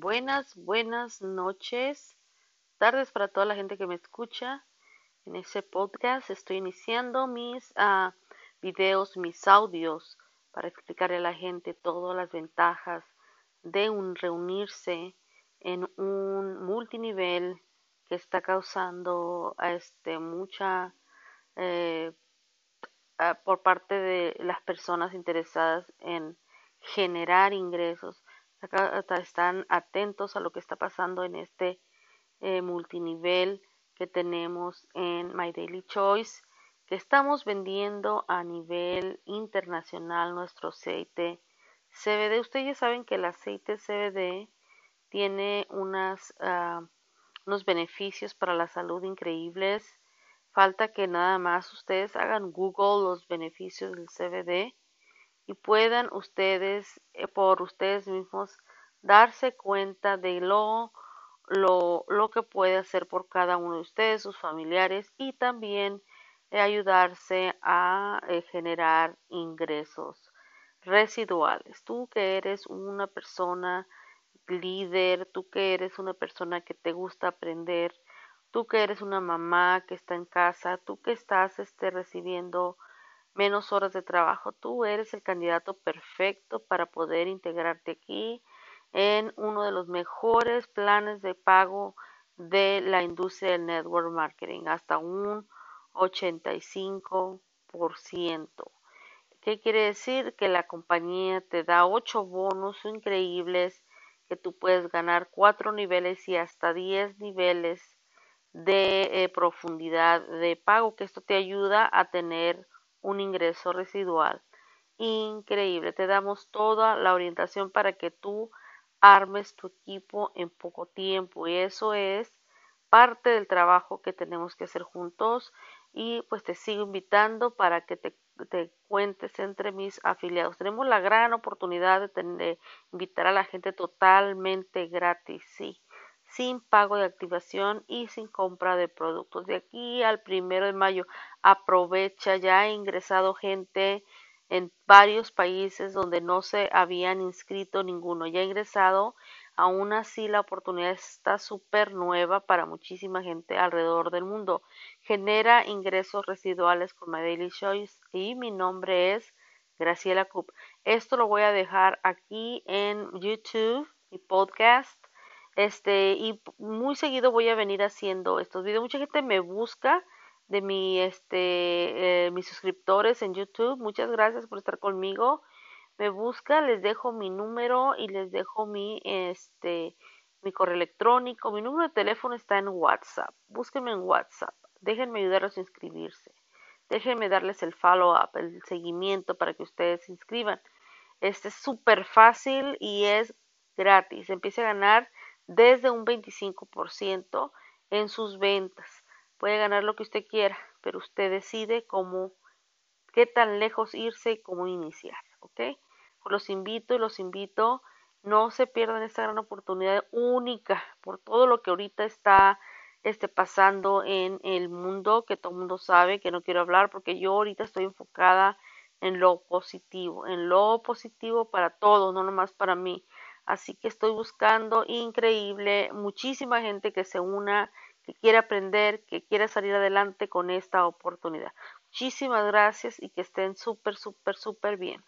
buenas, buenas noches, tardes para toda la gente que me escucha. En ese podcast estoy iniciando mis uh, videos, mis audios, para explicarle a la gente todas las ventajas de un reunirse en un multinivel que está causando este, mucha eh, por parte de las personas interesadas en generar ingresos. Están atentos a lo que está pasando en este eh, multinivel que tenemos en My Daily Choice, que estamos vendiendo a nivel internacional nuestro aceite CBD. Ustedes ya saben que el aceite CBD tiene uh, unos beneficios para la salud increíbles. Falta que nada más ustedes hagan Google los beneficios del CBD y puedan ustedes eh, por ustedes mismos darse cuenta de lo, lo, lo, que puede hacer por cada uno de ustedes, sus familiares y también eh, ayudarse a eh, generar ingresos residuales. Tú que eres una persona líder, tú que eres una persona que te gusta aprender, tú que eres una mamá que está en casa, tú que estás este, recibiendo menos horas de trabajo, tú eres el candidato perfecto para poder integrarte aquí en uno de los mejores planes de pago de la industria del network marketing, hasta un 85%. ¿Qué quiere decir? Que la compañía te da ocho bonos increíbles que tú puedes ganar cuatro niveles y hasta diez niveles de eh, profundidad de pago, que esto te ayuda a tener un ingreso residual increíble. Te damos toda la orientación para que tú armes tu equipo en poco tiempo y eso es parte del trabajo que tenemos que hacer juntos y pues te sigo invitando para que te, cuentes entre mis afiliados. Tenemos la gran oportunidad de, de, invitar a la gente totalmente gratis, sí, sin pago de activación y sin compra de productos. De aquí al primero de mayo, aprovecha, ya ha ingresado gente en varios países donde no se habían inscrito ninguno, ya ha ingresado Aún así, la oportunidad está súper nueva para muchísima gente alrededor del mundo. Genera ingresos residuales con My Daily Choice y mi nombre es Graciela Coop. Esto lo voy a dejar aquí en YouTube, mi podcast. Este, y muy seguido voy a venir haciendo estos videos. Mucha gente me busca de mi, este, eh, mis suscriptores en YouTube. Muchas gracias por estar conmigo me busca, les dejo mi número y les dejo mi este mi correo electrónico, mi número de teléfono está en WhatsApp. Búsquenme en WhatsApp. Déjenme ayudarlos a inscribirse. Déjenme darles el follow-up, el seguimiento para que ustedes se inscriban. Este es súper fácil y es gratis. Empiece a ganar desde un 25% en sus ventas. Puede ganar lo que usted quiera, pero usted decide cómo, qué tan lejos irse y cómo iniciar. ¿Ok? los invito y los invito, no se pierdan esta gran oportunidad única por todo lo que ahorita está este, pasando en el mundo, que todo el mundo sabe, que no quiero hablar porque yo ahorita estoy enfocada en lo positivo, en lo positivo para todos, no nomás para mí. Así que estoy buscando increíble, muchísima gente que se una, que quiere aprender, que quiere salir adelante con esta oportunidad. Muchísimas gracias y que estén súper, súper, súper bien.